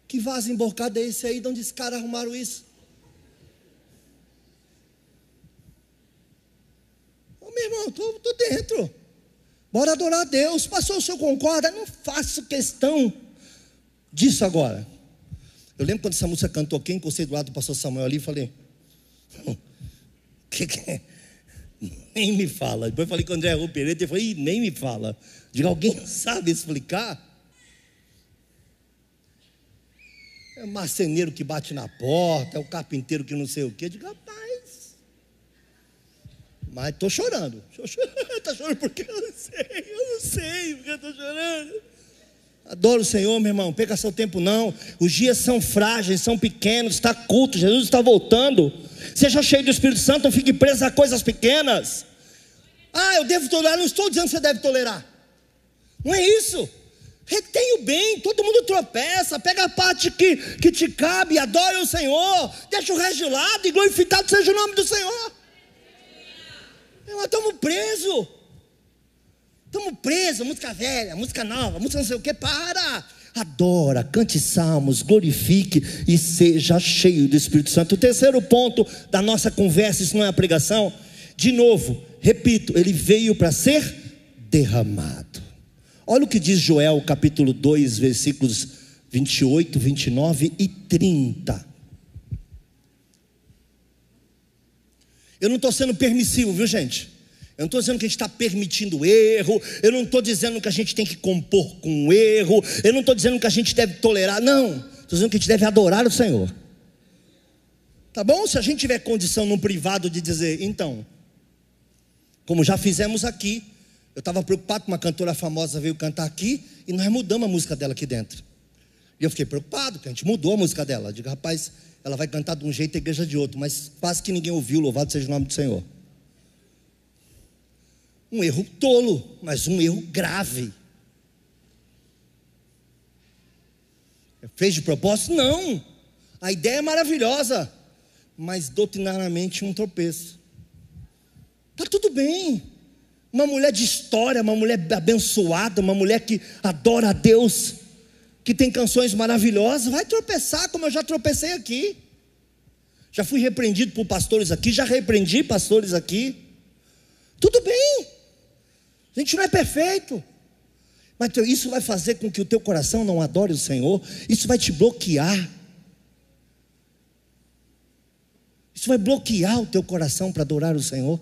Que vaso emborcado é esse aí? De onde esses caras arrumaram isso? Ô, meu irmão, estou dentro. Bora adorar a Deus. Pastor, o senhor concorda? Não faço questão disso agora. Eu lembro quando essa música cantou aqui, encostei do lado do pastor Samuel ali e falei: que, que é? Nem me fala. Depois falei com o André Rupereta e falei: nem me fala. Diga, alguém sabe explicar? É o marceneiro que bate na porta, é o carpinteiro que não sei o quê. Diga, rapaz. Mas estou chorando. Está chorando porque eu não sei, eu não sei porque estou chorando. Adoro o Senhor, meu irmão. Pega seu tempo, não. Os dias são frágeis, são pequenos. Está culto, Jesus está voltando. Seja cheio do Espírito Santo, não fique preso a coisas pequenas. Ah, eu devo tolerar. Não estou dizendo que você deve tolerar. Não é isso. Retém o bem, todo mundo tropeça, pega a parte que, que te cabe, adore o Senhor, deixa o resto de lado e glorificado seja o nome do Senhor. Nós estamos presos. Estamos presos, música velha, música nova, música não sei o que, para. Adora, cante salmos, glorifique e seja cheio do Espírito Santo. O terceiro ponto da nossa conversa, isso não é a pregação, de novo, repito, ele veio para ser derramado. Olha o que diz Joel, capítulo 2, versículos 28, 29 e 30. Eu não estou sendo permissivo, viu gente? Eu não estou dizendo que a gente está permitindo erro, eu não estou dizendo que a gente tem que compor com erro, eu não estou dizendo que a gente deve tolerar, não. Estou dizendo que a gente deve adorar o Senhor. Tá bom? Se a gente tiver condição no privado de dizer, então, como já fizemos aqui, eu estava preocupado com uma cantora famosa veio cantar aqui e nós mudamos a música dela aqui dentro. E eu fiquei preocupado, porque a gente mudou a música dela. Eu digo, rapaz, ela vai cantar de um jeito e a igreja de outro, mas quase que ninguém ouviu, louvado seja o nome do Senhor. Um erro tolo, mas um erro grave. Fez de propósito? Não. A ideia é maravilhosa, mas doutrinariamente um tropeço. Tá tudo bem. Uma mulher de história, uma mulher abençoada, uma mulher que adora a Deus, que tem canções maravilhosas, vai tropeçar como eu já tropecei aqui. Já fui repreendido por pastores aqui, já repreendi pastores aqui. Tudo bem. A gente não é perfeito. Mas isso vai fazer com que o teu coração não adore o Senhor. Isso vai te bloquear. Isso vai bloquear o teu coração para adorar o Senhor.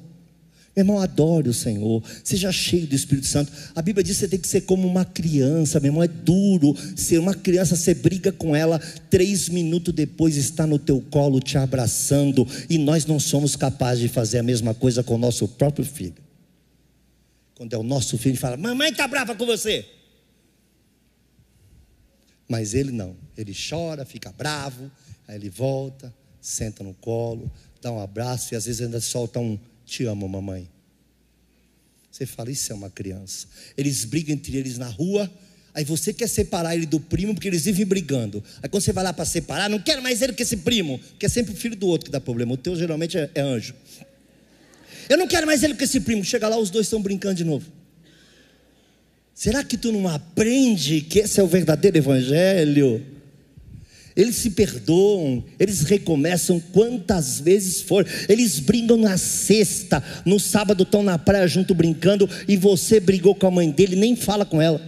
Meu irmão, adore o Senhor, seja cheio do Espírito Santo. A Bíblia diz que você tem que ser como uma criança, meu irmão, é duro ser uma criança, você briga com ela, três minutos depois está no teu colo te abraçando, e nós não somos capazes de fazer a mesma coisa com o nosso próprio filho. Quando é o nosso filho, fala: Mamãe está brava com você. Mas ele não, ele chora, fica bravo, aí ele volta, senta no colo, dá um abraço e às vezes ainda solta um te amo, mamãe. Você fala, isso é uma criança. Eles brigam entre eles na rua, aí você quer separar ele do primo, porque eles vivem brigando. Aí quando você vai lá para separar, não quero mais ele que esse primo, que é sempre o filho do outro que dá problema. O teu geralmente é, é anjo. Eu não quero mais ele com esse primo. Chega lá, os dois estão brincando de novo. Será que tu não aprende que esse é o verdadeiro evangelho? Eles se perdoam, eles recomeçam quantas vezes for. Eles brigam na sexta, no sábado estão na praia junto brincando e você brigou com a mãe dele, nem fala com ela.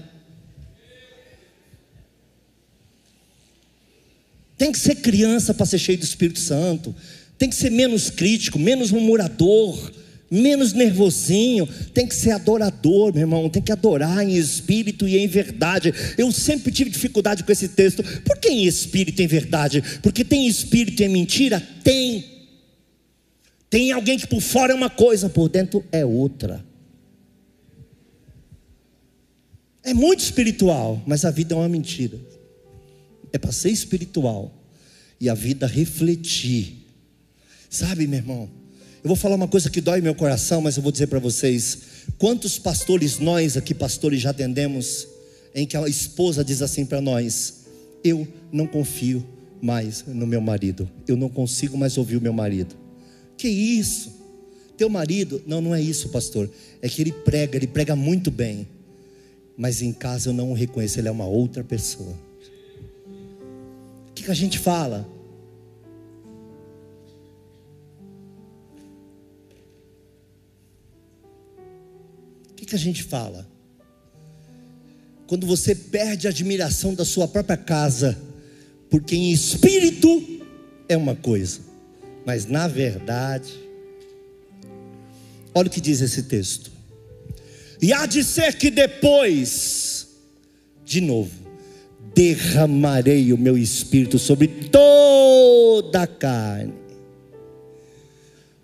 Tem que ser criança para ser cheio do Espírito Santo. Tem que ser menos crítico, menos murmurador menos nervosinho, tem que ser adorador, meu irmão, tem que adorar em espírito e em verdade. Eu sempre tive dificuldade com esse texto. Por que em espírito e em verdade? Porque tem espírito e é mentira? Tem. Tem alguém que por fora é uma coisa, por dentro é outra. É muito espiritual, mas a vida é uma mentira. É para ser espiritual e a vida refletir. Sabe, meu irmão? Eu vou falar uma coisa que dói meu coração, mas eu vou dizer para vocês: quantos pastores nós aqui, pastores, já atendemos, em que a esposa diz assim para nós: Eu não confio mais no meu marido, eu não consigo mais ouvir o meu marido. Que isso? Teu marido? Não, não é isso, pastor. É que ele prega, ele prega muito bem, mas em casa eu não o reconheço, ele é uma outra pessoa. O que, que a gente fala? Que, que a gente fala? quando você perde a admiração da sua própria casa, porque em espírito é uma coisa, mas na verdade, olha o que diz esse texto. E há de ser que depois, de novo, derramarei o meu espírito sobre toda a carne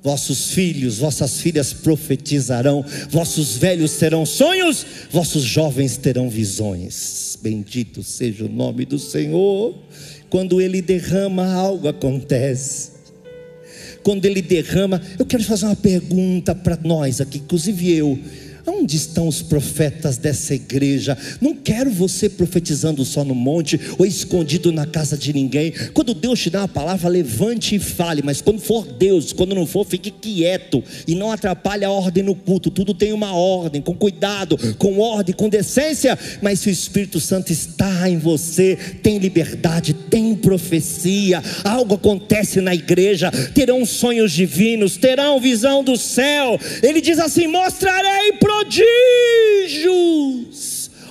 Vossos filhos, vossas filhas profetizarão, vossos velhos terão sonhos, vossos jovens terão visões. Bendito seja o nome do Senhor. Quando Ele derrama, algo acontece. Quando Ele derrama, eu quero fazer uma pergunta para nós aqui, inclusive eu. Onde estão os profetas dessa igreja? Não quero você profetizando só no monte ou escondido na casa de ninguém. Quando Deus te dá uma palavra, levante e fale, mas quando for Deus, quando não for, fique quieto e não atrapalhe a ordem no culto. Tudo tem uma ordem, com cuidado, com ordem, com decência. Mas se o Espírito Santo está em você, tem liberdade, tem profecia, algo acontece na igreja, terão sonhos divinos, terão visão do céu. Ele diz assim: mostrarei prodígios.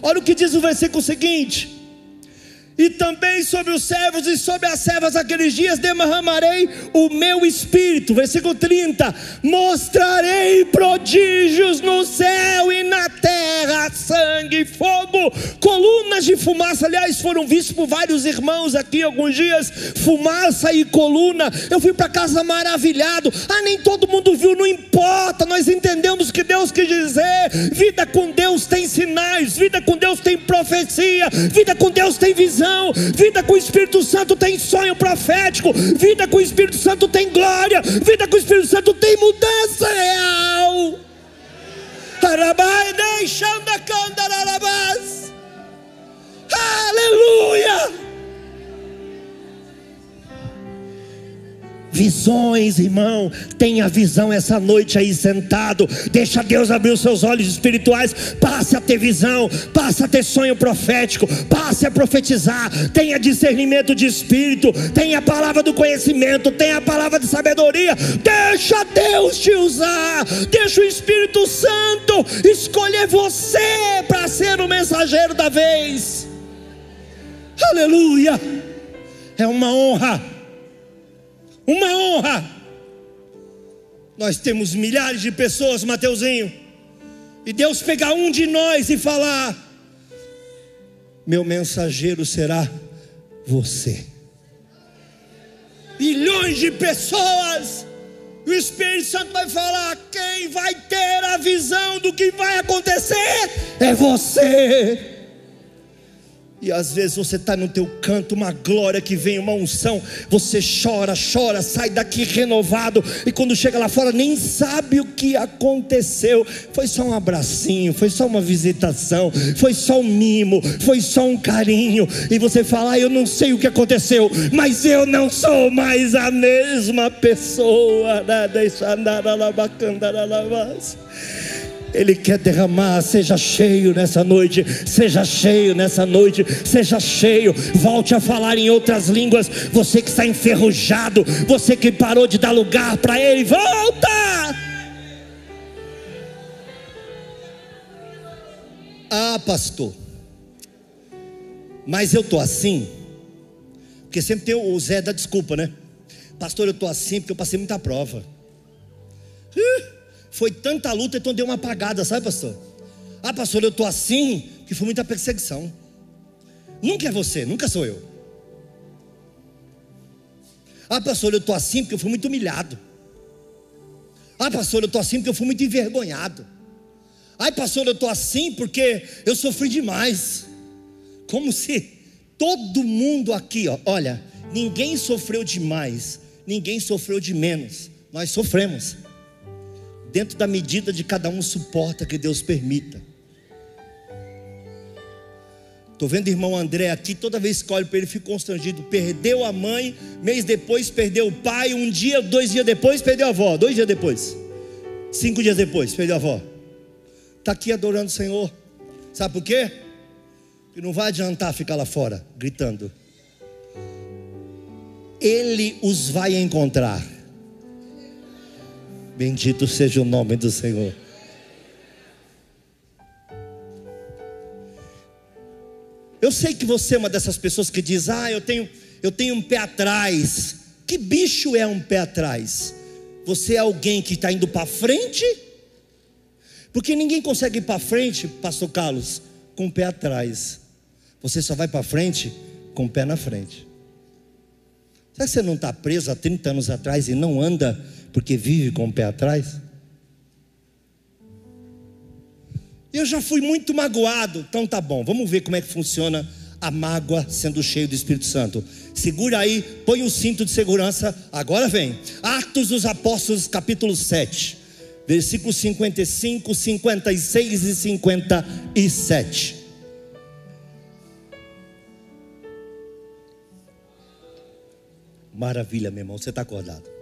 Olha o que diz o versículo seguinte: e também sobre os servos e sobre as servas aqueles dias derramarei o meu espírito. Versículo 30: Mostrarei prodígios no céu e na terra, sangue, fogo, colunas de fumaça. Aliás, foram vistos por vários irmãos aqui alguns dias, fumaça e coluna. Eu fui para casa maravilhado. Ah, nem todo mundo viu, não importa. Nós entendemos que Deus quis dizer: vida com Deus tem sinais, vida com Deus tem profecia, vida com Deus tem visão vida com o Espírito Santo tem sonho profético, vida com o Espírito Santo tem glória, vida com o Espírito Santo tem mudança real. Aleluia! Visões, irmão, tenha visão essa noite aí sentado. Deixa Deus abrir os seus olhos espirituais. Passe a ter visão, passe a ter sonho profético, passe a profetizar. Tenha discernimento de espírito, tenha a palavra do conhecimento, tenha a palavra de sabedoria. Deixa Deus te usar, deixa o Espírito Santo escolher você para ser o mensageiro da vez. Aleluia! É uma honra uma honra. Nós temos milhares de pessoas, Mateuzinho, e Deus pegar um de nós e falar: Meu mensageiro será você. Milhões de pessoas, o Espírito Santo vai falar: quem vai ter a visão do que vai acontecer é você. E às vezes você está no teu canto, uma glória que vem, uma unção, você chora, chora, sai daqui renovado, e quando chega lá fora nem sabe o que aconteceu. Foi só um abracinho, foi só uma visitação, foi só um mimo, foi só um carinho, e você fala: ah, Eu não sei o que aconteceu, mas eu não sou mais a mesma pessoa. Ele quer derramar, seja cheio nessa noite, seja cheio nessa noite, seja cheio. Volte a falar em outras línguas. Você que está enferrujado, você que parou de dar lugar para Ele, volta! Ah, pastor, mas eu tô assim, porque sempre tem o Zé da desculpa, né? Pastor, eu tô assim porque eu passei muita prova. Uh! Foi tanta luta, então deu uma apagada, sabe, pastor? Ah, pastor, eu estou assim, que foi muita perseguição. Nunca é você, nunca sou eu. Ah, pastor, eu estou assim porque eu fui muito humilhado. Ah, pastor, eu estou assim porque eu fui muito envergonhado. Ai, pastor, eu estou assim porque eu sofri demais. Como se todo mundo aqui, ó, olha, ninguém sofreu demais, ninguém sofreu de menos. Nós sofremos dentro da medida de cada um suporta que Deus permita. Estou vendo o irmão André aqui, toda vez que olho para ele, fico constrangido. Perdeu a mãe, mês depois perdeu o pai, um dia, dois dias depois, perdeu a avó, dois dias depois, cinco dias depois, perdeu a avó. Está aqui adorando o Senhor. Sabe por quê? Porque não vai adiantar ficar lá fora, gritando. Ele os vai encontrar. Bendito seja o nome do Senhor. Eu sei que você é uma dessas pessoas que diz: "Ah, eu tenho eu tenho um pé atrás". Que bicho é um pé atrás? Você é alguém que está indo para frente? Porque ninguém consegue ir para frente, Pastor Carlos, com o pé atrás. Você só vai para frente com o pé na frente. Será que você não está preso há 30 anos atrás e não anda porque vive com o pé atrás? Eu já fui muito magoado, então tá bom, vamos ver como é que funciona a mágoa sendo cheio do Espírito Santo. Segura aí, põe o cinto de segurança, agora vem. Atos dos Apóstolos, capítulo 7, versículos 55, 56 e 57. Maravilha, meu irmão, você está acordado.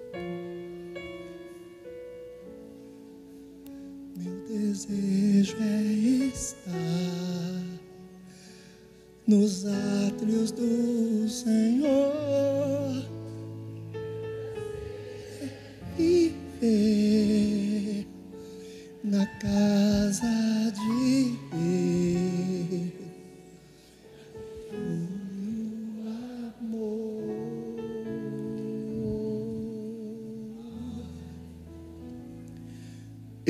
Desejo é estar nos átrios do Senhor e ver na casa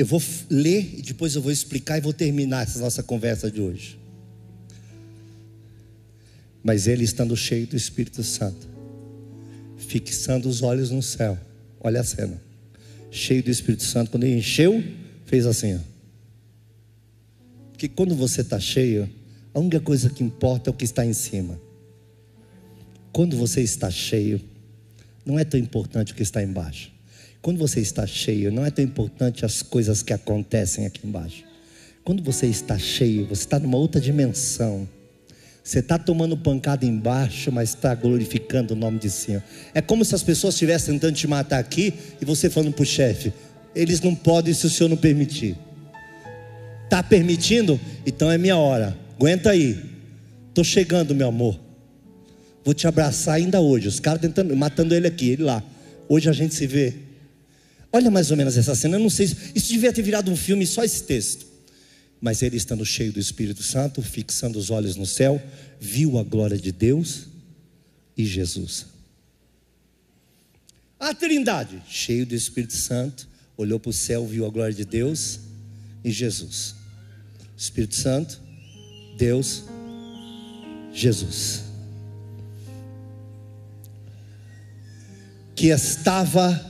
Eu vou ler e depois eu vou explicar e vou terminar essa nossa conversa de hoje. Mas ele estando cheio do Espírito Santo, fixando os olhos no céu. Olha a cena. Cheio do Espírito Santo, quando ele encheu, fez assim. Ó. Porque quando você está cheio, a única coisa que importa é o que está em cima. Quando você está cheio, não é tão importante o que está embaixo. Quando você está cheio, não é tão importante as coisas que acontecem aqui embaixo. Quando você está cheio, você está numa outra dimensão. Você está tomando pancada embaixo, mas está glorificando o nome de cima. É como se as pessoas estivessem tentando te matar aqui e você falando para o chefe: eles não podem se o senhor não permitir. Está permitindo? Então é minha hora. Aguenta aí. Estou chegando, meu amor. Vou te abraçar ainda hoje. Os caras tentando, matando ele aqui, ele lá. Hoje a gente se vê. Olha mais ou menos essa cena. Eu não sei, isso devia ter virado um filme só esse texto. Mas ele, estando cheio do Espírito Santo, fixando os olhos no céu, viu a glória de Deus e Jesus. A Trindade, cheio do Espírito Santo, olhou para o céu, viu a glória de Deus e Jesus. Espírito Santo, Deus, Jesus. Que estava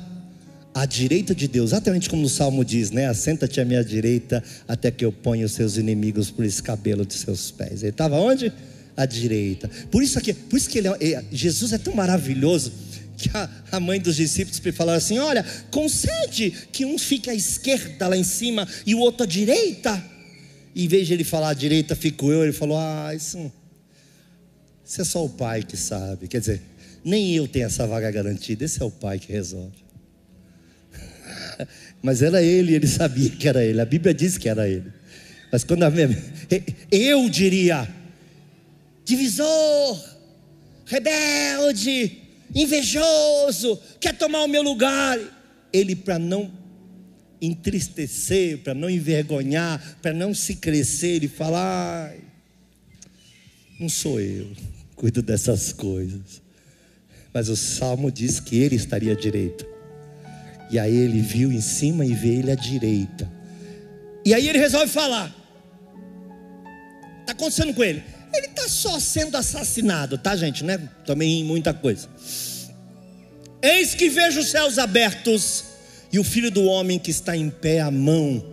à direita de Deus, exatamente como no Salmo diz, né? Assenta-te à minha direita até que eu ponha os seus inimigos por escabelo de seus pés. Ele estava onde? À direita. Por isso aqui, por isso que ele, é, Jesus é tão maravilhoso que a, a mãe dos discípulos falaram assim: Olha, concede que um fique à esquerda lá em cima e o outro à direita. E em vez de ele falar à direita, fico eu, ele falou: Ah, isso, isso é só o pai que sabe. Quer dizer, nem eu tenho essa vaga garantida, esse é o pai que resolve. Mas era ele, ele sabia que era ele. A Bíblia diz que era ele. Mas quando a minha, eu diria, divisor, rebelde, invejoso, quer tomar o meu lugar. Ele, para não entristecer, para não envergonhar, para não se crescer, ele fala: não sou eu, cuido dessas coisas. Mas o salmo diz que ele estaria à direita. E aí ele viu em cima e vê ele à direita. E aí ele resolve falar. Está acontecendo com ele? Ele está só sendo assassinado, tá, gente? Né? Também muita coisa. Eis que vejo os céus abertos e o filho do homem que está em pé à mão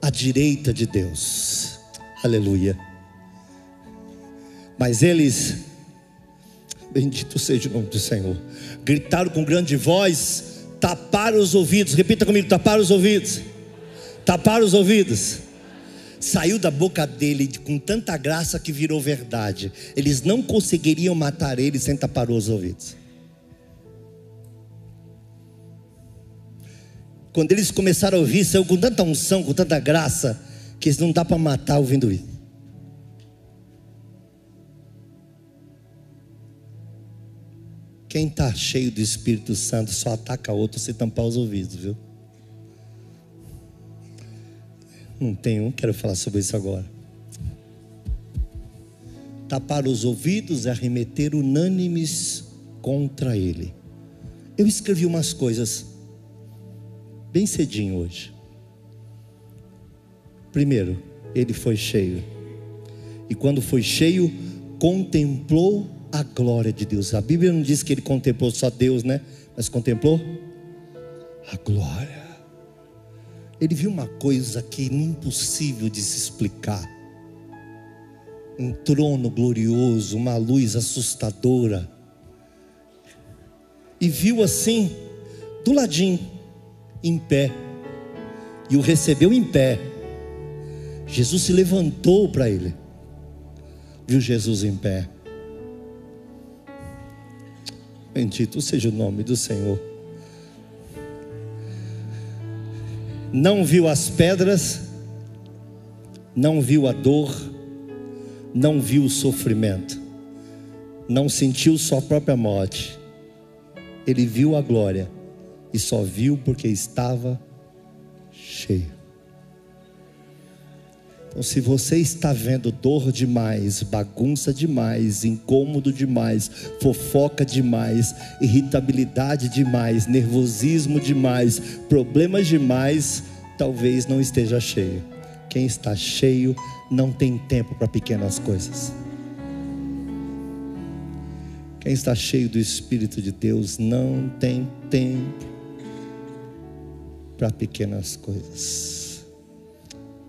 à direita de Deus. Aleluia. Mas eles, bendito seja o nome do Senhor, gritaram com grande voz tapar os ouvidos. Repita comigo: tapar os ouvidos. Tapar os ouvidos. Saiu da boca dele com tanta graça que virou verdade. Eles não conseguiriam matar ele sem tapar os ouvidos. Quando eles começaram a ouvir, saiu com tanta unção, com tanta graça, que eles não dá para matar ouvindo isso. Quem está cheio do Espírito Santo só ataca outro se tampar os ouvidos, viu? Não tem um, quero falar sobre isso agora. tapar os ouvidos e arremeter unânimes contra ele. Eu escrevi umas coisas bem cedinho hoje. Primeiro, ele foi cheio. E quando foi cheio, contemplou a glória de Deus. A Bíblia não diz que ele contemplou só Deus, né? Mas contemplou a glória. Ele viu uma coisa que é impossível de se explicar. Um trono glorioso, uma luz assustadora. E viu assim, do ladinho, em pé. E o recebeu em pé. Jesus se levantou para ele. Viu Jesus em pé. Bendito seja o nome do Senhor. Não viu as pedras, não viu a dor, não viu o sofrimento, não sentiu sua própria morte. Ele viu a glória e só viu porque estava cheio. Então, se você está vendo dor demais, bagunça demais, incômodo demais, fofoca demais, irritabilidade demais, nervosismo demais, problemas demais, talvez não esteja cheio. Quem está cheio não tem tempo para pequenas coisas. Quem está cheio do Espírito de Deus não tem tempo para pequenas coisas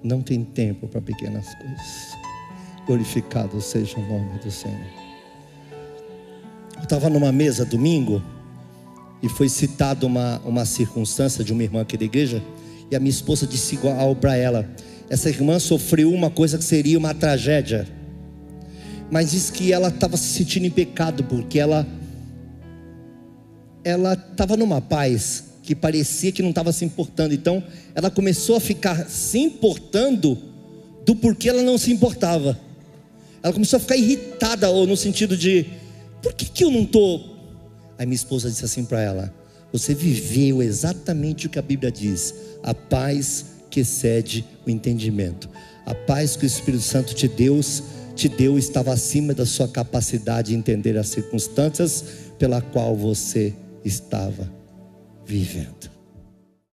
não tem tempo para pequenas coisas. Glorificado seja o nome do Senhor. Eu estava numa mesa domingo e foi citada uma, uma circunstância de uma irmã aqui da igreja e a minha esposa disse igual para ela: essa irmã sofreu uma coisa que seria uma tragédia, mas disse que ela estava se sentindo em pecado porque ela ela estava numa paz que parecia que não estava se importando. Então, ela começou a ficar se importando do porquê ela não se importava. Ela começou a ficar irritada, ou no sentido de: por que, que eu não estou? Aí minha esposa disse assim para ela: Você viveu exatamente o que a Bíblia diz, a paz que excede o entendimento. A paz que o Espírito Santo te deu, te deu estava acima da sua capacidade de entender as circunstâncias pela qual você estava vivendo.